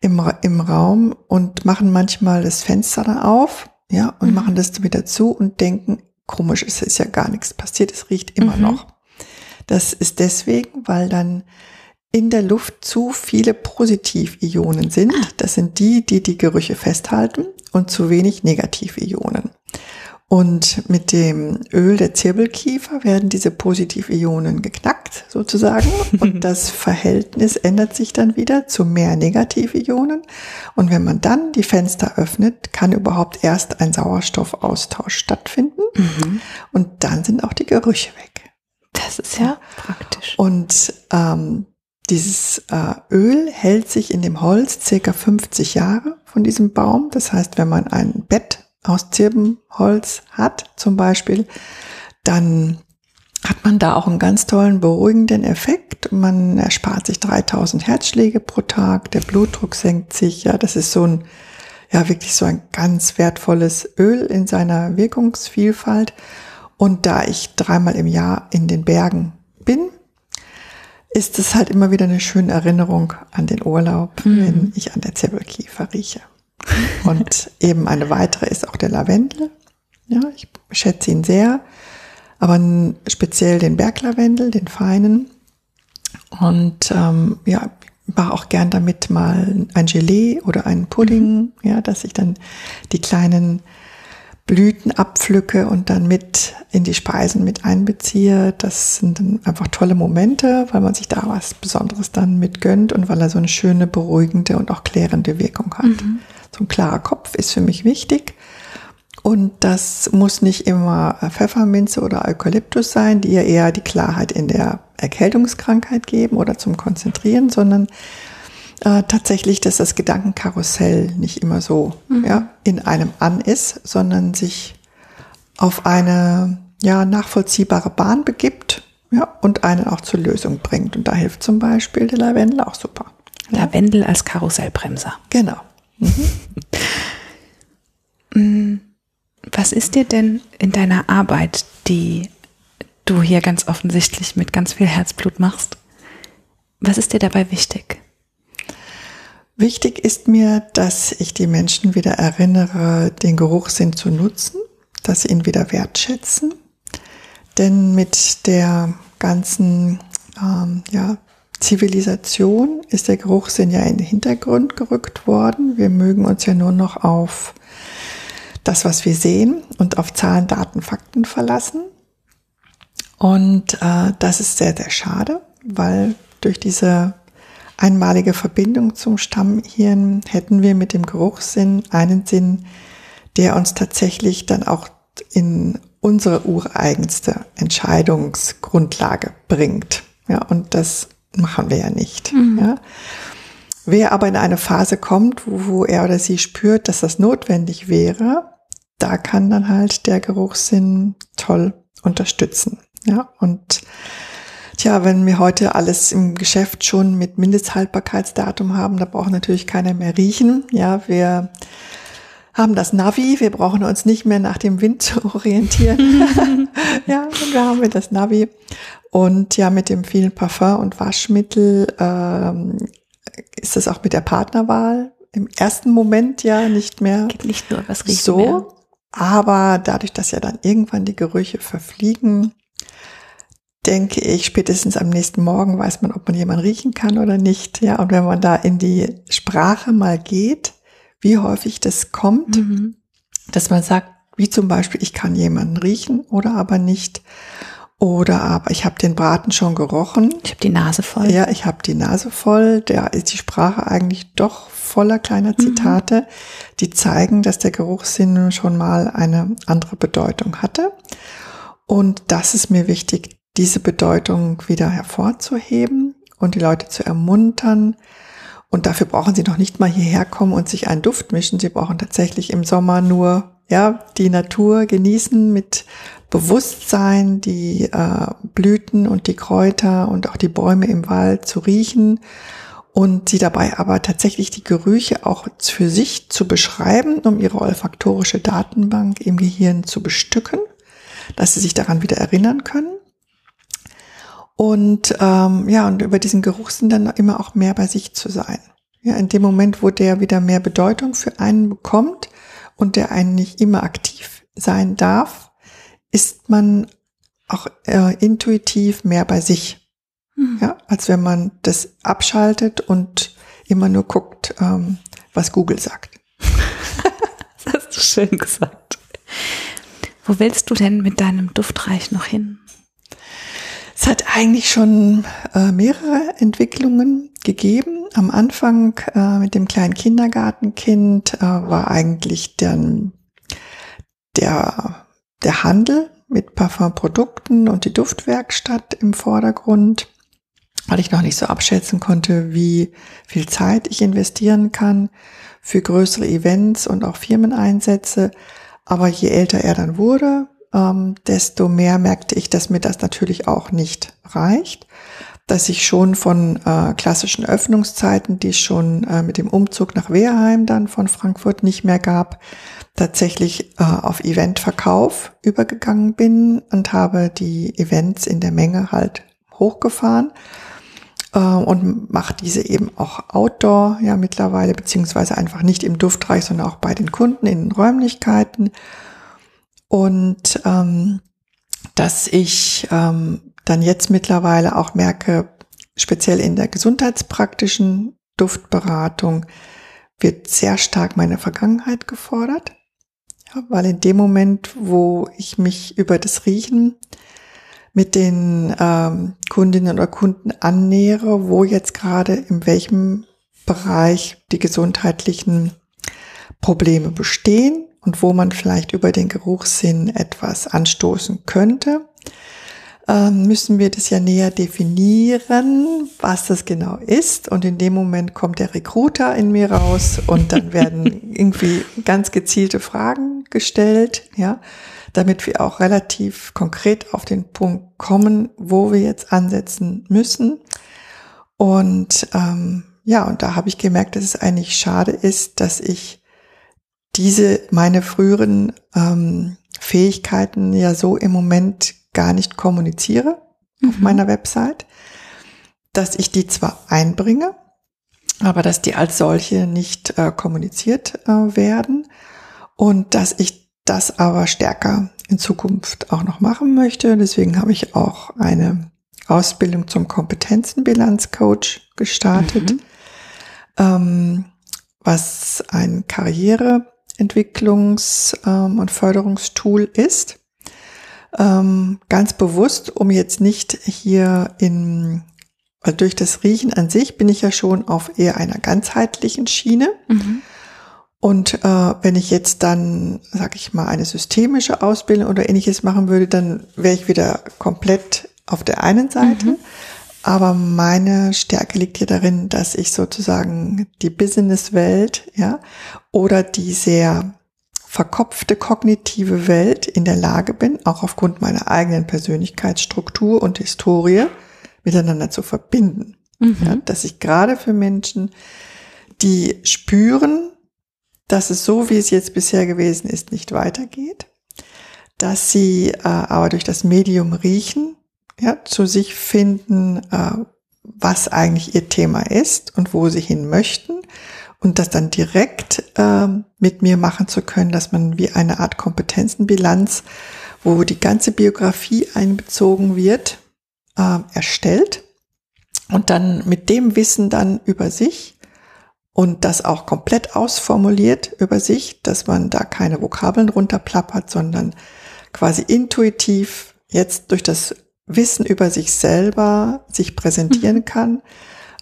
im, im Raum und machen manchmal das Fenster da auf, ja, und mhm. machen das wieder zu und denken, komisch, es ist ja gar nichts passiert, es riecht immer mhm. noch. Das ist deswegen, weil dann in der Luft zu viele Positivionen sind. Ah. Das sind die, die die Gerüche festhalten und zu wenig Negativionen. Und mit dem Öl der Zirbelkiefer werden diese Positivionen geknackt sozusagen <laughs> und das Verhältnis ändert sich dann wieder zu mehr Negativionen. Und wenn man dann die Fenster öffnet, kann überhaupt erst ein Sauerstoffaustausch stattfinden mhm. und dann sind auch die Gerüche weg. Das ist ja praktisch. Und ähm, dieses äh, Öl hält sich in dem Holz circa 50 Jahre von diesem Baum. Das heißt, wenn man ein Bett aus Zirbenholz hat, zum Beispiel, dann hat man da auch einen ganz tollen beruhigenden Effekt. Man erspart sich 3000 Herzschläge pro Tag, der Blutdruck senkt sich. Ja, das ist so ein, ja, wirklich so ein ganz wertvolles Öl in seiner Wirkungsvielfalt. Und da ich dreimal im Jahr in den Bergen bin, ist es halt immer wieder eine schöne Erinnerung an den Urlaub, mhm. wenn ich an der Zirbelkiefer rieche. Und <laughs> eben eine weitere ist auch der Lavendel. Ja, ich schätze ihn sehr, aber speziell den Berglavendel, den feinen. Und ähm, ja, mache auch gern damit mal ein Gelee oder einen Pudding, mhm. ja, dass ich dann die kleinen Blüten abpflücke und dann mit in die Speisen mit einbeziehe. Das sind dann einfach tolle Momente, weil man sich da was Besonderes dann mit gönnt und weil er so eine schöne, beruhigende und auch klärende Wirkung hat. Mhm. So ein klarer Kopf ist für mich wichtig. Und das muss nicht immer Pfefferminze oder Eukalyptus sein, die ja eher die Klarheit in der Erkältungskrankheit geben oder zum Konzentrieren, sondern äh, tatsächlich, dass das Gedankenkarussell nicht immer so mhm. ja, in einem an ist, sondern sich auf eine ja, nachvollziehbare Bahn begibt ja, und einen auch zur Lösung bringt. Und da hilft zum Beispiel der Lavendel auch super. Ja. Lavendel als Karussellbremser. Genau. Mhm. <laughs> Was ist dir denn in deiner Arbeit, die du hier ganz offensichtlich mit ganz viel Herzblut machst, was ist dir dabei wichtig? Wichtig ist mir, dass ich die Menschen wieder erinnere, den Geruchssinn zu nutzen, dass sie ihn wieder wertschätzen. Denn mit der ganzen ähm, ja, Zivilisation ist der Geruchssinn ja in den Hintergrund gerückt worden. Wir mögen uns ja nur noch auf das, was wir sehen und auf Zahlen, Daten, Fakten verlassen. Und äh, das ist sehr, sehr schade, weil durch diese einmalige Verbindung zum Stammhirn hätten wir mit dem Geruchssinn einen Sinn, der uns tatsächlich dann auch in unsere ureigenste Entscheidungsgrundlage bringt. Ja, und das machen wir ja nicht. Mhm. Ja. Wer aber in eine Phase kommt, wo, wo er oder sie spürt, dass das notwendig wäre, da kann dann halt der Geruchssinn toll unterstützen. Ja, und Tja, wenn wir heute alles im Geschäft schon mit Mindesthaltbarkeitsdatum haben, da braucht natürlich keiner mehr riechen. Ja, wir haben das Navi, wir brauchen uns nicht mehr nach dem Wind <laughs> zu orientieren. <laughs> ja, da haben wir das Navi. Und ja, mit dem vielen Parfum und Waschmittel ähm, ist das auch mit der Partnerwahl im ersten Moment ja nicht mehr Geht nicht nur was riechen so. Mehr. Aber dadurch, dass ja dann irgendwann die Gerüche verfliegen, denke ich, spätestens am nächsten Morgen weiß man, ob man jemanden riechen kann oder nicht. Ja, und wenn man da in die Sprache mal geht, wie häufig das kommt, mhm. dass man sagt, wie zum Beispiel, ich kann jemanden riechen oder aber nicht. Oder aber ich habe den Braten schon gerochen. Ich habe die Nase voll. Ja, ich habe die Nase voll. Da ist die Sprache eigentlich doch voller kleiner mhm. Zitate, mhm. die zeigen, dass der Geruchssinn schon mal eine andere Bedeutung hatte. Und das ist mir wichtig, diese Bedeutung wieder hervorzuheben und die Leute zu ermuntern. Und dafür brauchen sie noch nicht mal hierher kommen und sich einen Duft mischen. Sie brauchen tatsächlich im Sommer nur, ja, die Natur genießen mit Bewusstsein, die äh, Blüten und die Kräuter und auch die Bäume im Wald zu riechen und sie dabei aber tatsächlich die Gerüche auch für sich zu beschreiben, um ihre olfaktorische Datenbank im Gehirn zu bestücken, dass sie sich daran wieder erinnern können und ähm, ja, und über diesen Geruchssinn dann immer auch mehr bei sich zu sein. Ja, in dem Moment, wo der wieder mehr Bedeutung für einen bekommt und der einen nicht immer aktiv sein darf, ist man auch äh, intuitiv mehr bei sich. Mhm. Ja, als wenn man das abschaltet und immer nur guckt, ähm, was Google sagt. <laughs> das hast du schön gesagt. Wo willst du denn mit deinem Duftreich noch hin? Hat eigentlich schon äh, mehrere Entwicklungen gegeben. Am Anfang äh, mit dem kleinen Kindergartenkind äh, war eigentlich dann der, der Handel mit Parfumprodukten und die Duftwerkstatt im Vordergrund, weil ich noch nicht so abschätzen konnte, wie viel Zeit ich investieren kann für größere Events und auch Firmeneinsätze. Aber je älter er dann wurde, ähm, desto mehr merkte ich, dass mir das natürlich auch nicht reicht, dass ich schon von äh, klassischen Öffnungszeiten, die es schon äh, mit dem Umzug nach Wehrheim dann von Frankfurt nicht mehr gab, tatsächlich äh, auf Eventverkauf übergegangen bin und habe die Events in der Menge halt hochgefahren äh, und mache diese eben auch outdoor ja mittlerweile, beziehungsweise einfach nicht im Duftreich, sondern auch bei den Kunden in den Räumlichkeiten und ähm, dass ich ähm, dann jetzt mittlerweile auch merke, speziell in der gesundheitspraktischen Duftberatung wird sehr stark meine Vergangenheit gefordert. Ja, weil in dem Moment, wo ich mich über das Riechen mit den ähm, Kundinnen oder Kunden annähere, wo jetzt gerade in welchem Bereich die gesundheitlichen Probleme bestehen und wo man vielleicht über den Geruchssinn etwas anstoßen könnte, ähm, müssen wir das ja näher definieren, was das genau ist. Und in dem Moment kommt der Recruiter in mir raus und dann <laughs> werden irgendwie ganz gezielte Fragen gestellt, ja, damit wir auch relativ konkret auf den Punkt kommen, wo wir jetzt ansetzen müssen. Und ähm, ja, und da habe ich gemerkt, dass es eigentlich schade ist, dass ich diese meine früheren ähm, Fähigkeiten ja so im Moment gar nicht kommuniziere mhm. auf meiner Website, dass ich die zwar einbringe, aber dass die als solche nicht äh, kommuniziert äh, werden und dass ich das aber stärker in Zukunft auch noch machen möchte. Deswegen habe ich auch eine Ausbildung zum Kompetenzenbilanzcoach gestartet, mhm. ähm, was ein Karriereentwicklungs- ähm, und Förderungstool ist. Ähm, ganz bewusst, um jetzt nicht hier in, weil durch das Riechen an sich bin ich ja schon auf eher einer ganzheitlichen Schiene. Mhm. Und äh, wenn ich jetzt dann, sag ich mal, eine systemische Ausbildung oder ähnliches machen würde, dann wäre ich wieder komplett auf der einen Seite. Mhm. Aber meine Stärke liegt hier darin, dass ich sozusagen die Businesswelt, ja, oder die sehr verkopfte kognitive Welt in der Lage bin, auch aufgrund meiner eigenen Persönlichkeitsstruktur und Historie miteinander zu verbinden. Mhm. Ja, dass ich gerade für Menschen, die spüren, dass es so, wie es jetzt bisher gewesen ist, nicht weitergeht, dass sie äh, aber durch das Medium riechen, ja, zu sich finden, äh, was eigentlich ihr Thema ist und wo sie hin möchten. Und das dann direkt äh, mit mir machen zu können, dass man wie eine Art Kompetenzenbilanz, wo die ganze Biografie einbezogen wird, äh, erstellt. Und dann mit dem Wissen dann über sich und das auch komplett ausformuliert über sich, dass man da keine Vokabeln runterplappert, sondern quasi intuitiv jetzt durch das Wissen über sich selber sich präsentieren mhm. kann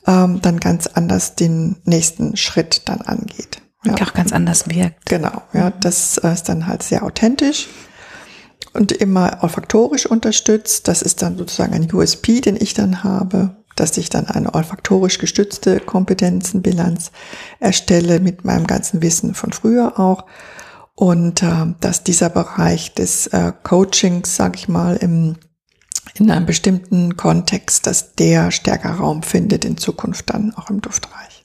ähm, dann ganz anders den nächsten Schritt dann angeht. Ja. Und auch ganz anders wirkt. Genau, ja, mhm. das äh, ist dann halt sehr authentisch und immer olfaktorisch unterstützt. Das ist dann sozusagen ein USP, den ich dann habe, dass ich dann eine olfaktorisch gestützte Kompetenzenbilanz erstelle mit meinem ganzen Wissen von früher auch. Und äh, dass dieser Bereich des äh, Coachings, sag ich mal, im in einem bestimmten Kontext, dass der stärker Raum findet in Zukunft dann auch im Duftreich.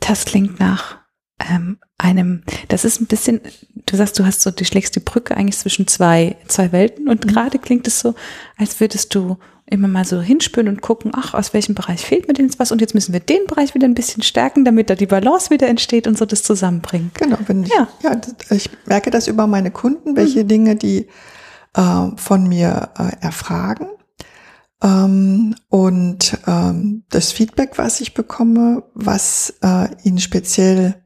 Das klingt nach ähm, einem, das ist ein bisschen, du sagst, du hast so, du schlägst die Brücke eigentlich zwischen zwei, zwei Welten und mhm. gerade klingt es so, als würdest du immer mal so hinspüren und gucken, ach, aus welchem Bereich fehlt mir denn jetzt was und jetzt müssen wir den Bereich wieder ein bisschen stärken, damit da die Balance wieder entsteht und so das zusammenbringen. Genau, wenn ich, ja, ja ich merke das über meine Kunden, welche mhm. Dinge, die äh, von mir äh, erfragen. Ähm, und ähm, das Feedback, was ich bekomme, was äh, ihnen speziell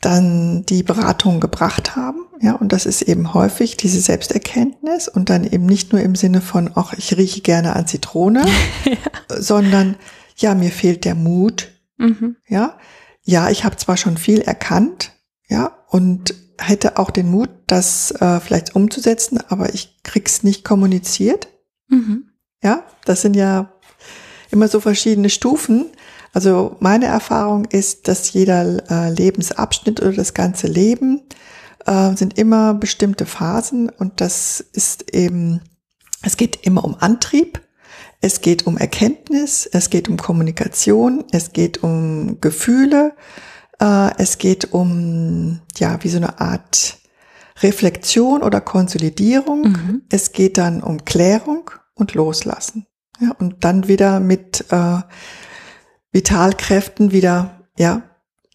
dann die Beratung gebracht haben. Ja, und das ist eben häufig diese Selbsterkenntnis und dann eben nicht nur im Sinne von, ach, ich rieche gerne an Zitrone, ja. <laughs> sondern ja, mir fehlt der Mut. Mhm. Ja, ja, ich habe zwar schon viel erkannt, ja, und hätte auch den Mut, das äh, vielleicht umzusetzen, aber ich krieg's nicht kommuniziert. Mhm. Ja, das sind ja immer so verschiedene Stufen. Also meine Erfahrung ist, dass jeder äh, Lebensabschnitt oder das ganze Leben äh, sind immer bestimmte Phasen und das ist eben, es geht immer um Antrieb, es geht um Erkenntnis, es geht um Kommunikation, es geht um Gefühle, äh, es geht um, ja, wie so eine Art Reflexion oder Konsolidierung. Mhm. Es geht dann um Klärung und Loslassen. Ja, und dann wieder mit äh, Vitalkräften wieder, ja,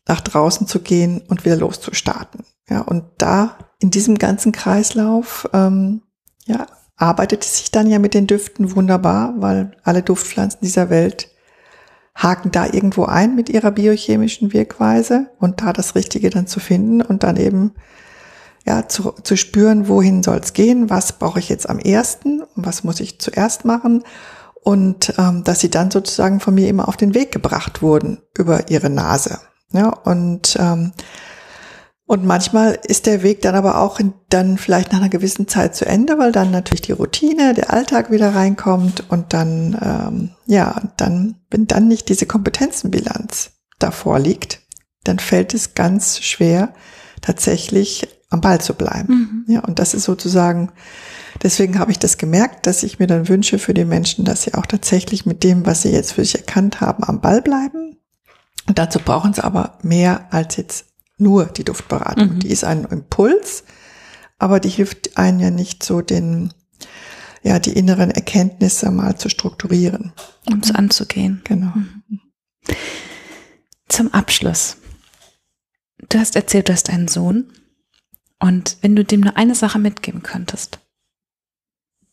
nach draußen zu gehen und wieder loszustarten. Ja, und da in diesem ganzen Kreislauf, ähm, ja, arbeitet es sich dann ja mit den Düften wunderbar, weil alle Duftpflanzen dieser Welt haken da irgendwo ein mit ihrer biochemischen Wirkweise und da das Richtige dann zu finden und dann eben ja zu, zu spüren, wohin soll es gehen, was brauche ich jetzt am ersten und was muss ich zuerst machen und ähm, dass sie dann sozusagen von mir immer auf den Weg gebracht wurden über ihre Nase. Ja, und ähm, und manchmal ist der Weg dann aber auch in, dann vielleicht nach einer gewissen Zeit zu Ende, weil dann natürlich die Routine, der Alltag wieder reinkommt und dann, ähm, ja, dann, wenn dann nicht diese Kompetenzenbilanz davor liegt, dann fällt es ganz schwer, tatsächlich am Ball zu bleiben. Mhm. Ja, und das ist sozusagen, deswegen habe ich das gemerkt, dass ich mir dann wünsche für die Menschen, dass sie auch tatsächlich mit dem, was sie jetzt für sich erkannt haben, am Ball bleiben. Und dazu brauchen sie aber mehr als jetzt nur die Duftberatung. Mhm. Die ist ein Impuls, aber die hilft einen ja nicht so den, ja, die inneren Erkenntnisse mal zu strukturieren. Um es anzugehen. Genau. Mhm. Zum Abschluss. Du hast erzählt, du hast einen Sohn. Und wenn du dem nur eine Sache mitgeben könntest,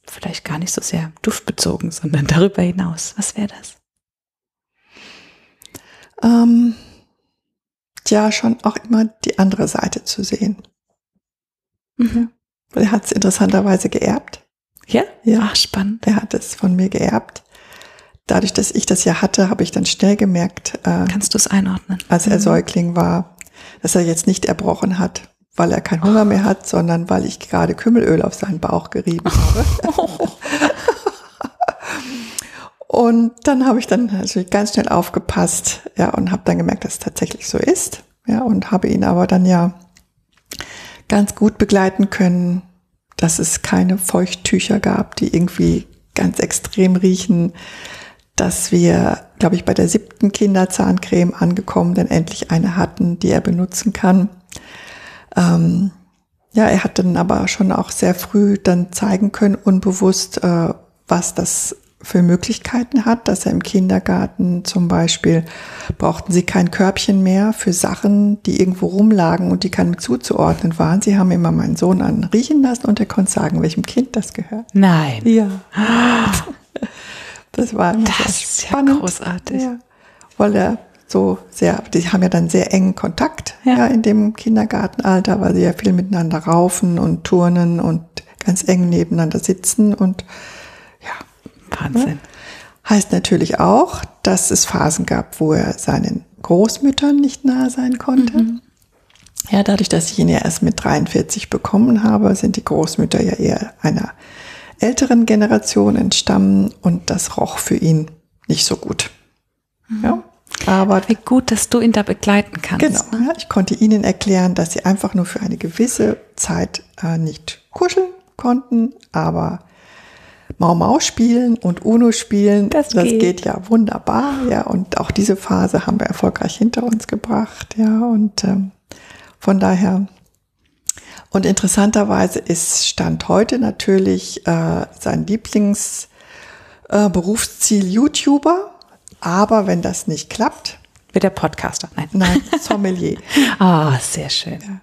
vielleicht gar nicht so sehr duftbezogen, sondern darüber hinaus, was wäre das? Ähm, ja schon auch immer die andere Seite zu sehen. Mhm. Er hat es interessanterweise geerbt. Ja? Ja. Ach, spannend. Er hat es von mir geerbt. Dadurch, dass ich das ja hatte, habe ich dann schnell gemerkt. Äh, Kannst du es einordnen? Als er mhm. Säugling war, dass er jetzt nicht erbrochen hat, weil er keinen Hunger mehr hat, sondern weil ich gerade Kümmelöl auf seinen Bauch gerieben habe. <laughs> <laughs> Und dann habe ich dann natürlich ganz schnell aufgepasst, ja, und habe dann gemerkt, dass es tatsächlich so ist, ja, und habe ihn aber dann ja ganz gut begleiten können, dass es keine Feuchttücher gab, die irgendwie ganz extrem riechen, dass wir, glaube ich, bei der siebten Kinderzahncreme angekommen, denn endlich eine hatten, die er benutzen kann. Ähm, ja, er hat dann aber schon auch sehr früh dann zeigen können, unbewusst, äh, was das für Möglichkeiten hat, dass er im Kindergarten zum Beispiel brauchten sie kein Körbchen mehr für Sachen, die irgendwo rumlagen und die keinem zuzuordnen waren. Sie haben immer meinen Sohn an riechen lassen und er konnte sagen, welchem Kind das gehört. Nein. Ja. Das war das ist spannend. ja großartig. Ja. Weil er so sehr, die haben ja dann sehr engen Kontakt ja. ja. in dem Kindergartenalter, weil sie ja viel miteinander raufen und turnen und ganz eng nebeneinander sitzen und Wahnsinn. Heißt natürlich auch, dass es Phasen gab, wo er seinen Großmüttern nicht nahe sein konnte. Mhm. Ja, dadurch, dass ich ihn ja erst mit 43 bekommen habe, sind die Großmütter ja eher einer älteren Generation entstammen und das roch für ihn nicht so gut. Mhm. Ja. Aber wie gut, dass du ihn da begleiten kannst. Genau. Ne? Ja, ich konnte ihnen erklären, dass sie einfach nur für eine gewisse Zeit äh, nicht kuscheln konnten, aber Mau Mau spielen und Uno spielen. Das, das geht. geht. ja wunderbar. Ja, und auch diese Phase haben wir erfolgreich hinter uns gebracht. Ja, und ähm, von daher. Und interessanterweise ist Stand heute natürlich äh, sein Lieblingsberufsziel äh, YouTuber. Aber wenn das nicht klappt. Wird der Podcaster? Nein. Nein, <laughs> Sommelier. Ah, sehr schön. Ja.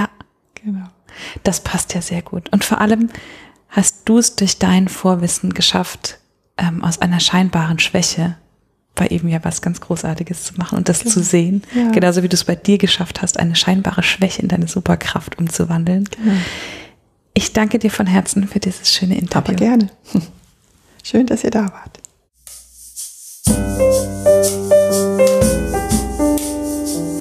ja. Genau. Das passt ja sehr gut. Und vor allem, hast du es durch dein Vorwissen geschafft, ähm, aus einer scheinbaren Schwäche bei eben ja was ganz Großartiges zu machen und das genau. zu sehen. Ja. Genauso wie du es bei dir geschafft hast, eine scheinbare Schwäche in deine Superkraft umzuwandeln. Genau. Ich danke dir von Herzen für dieses schöne Interview. Aber gerne. <laughs> Schön, dass ihr da wart.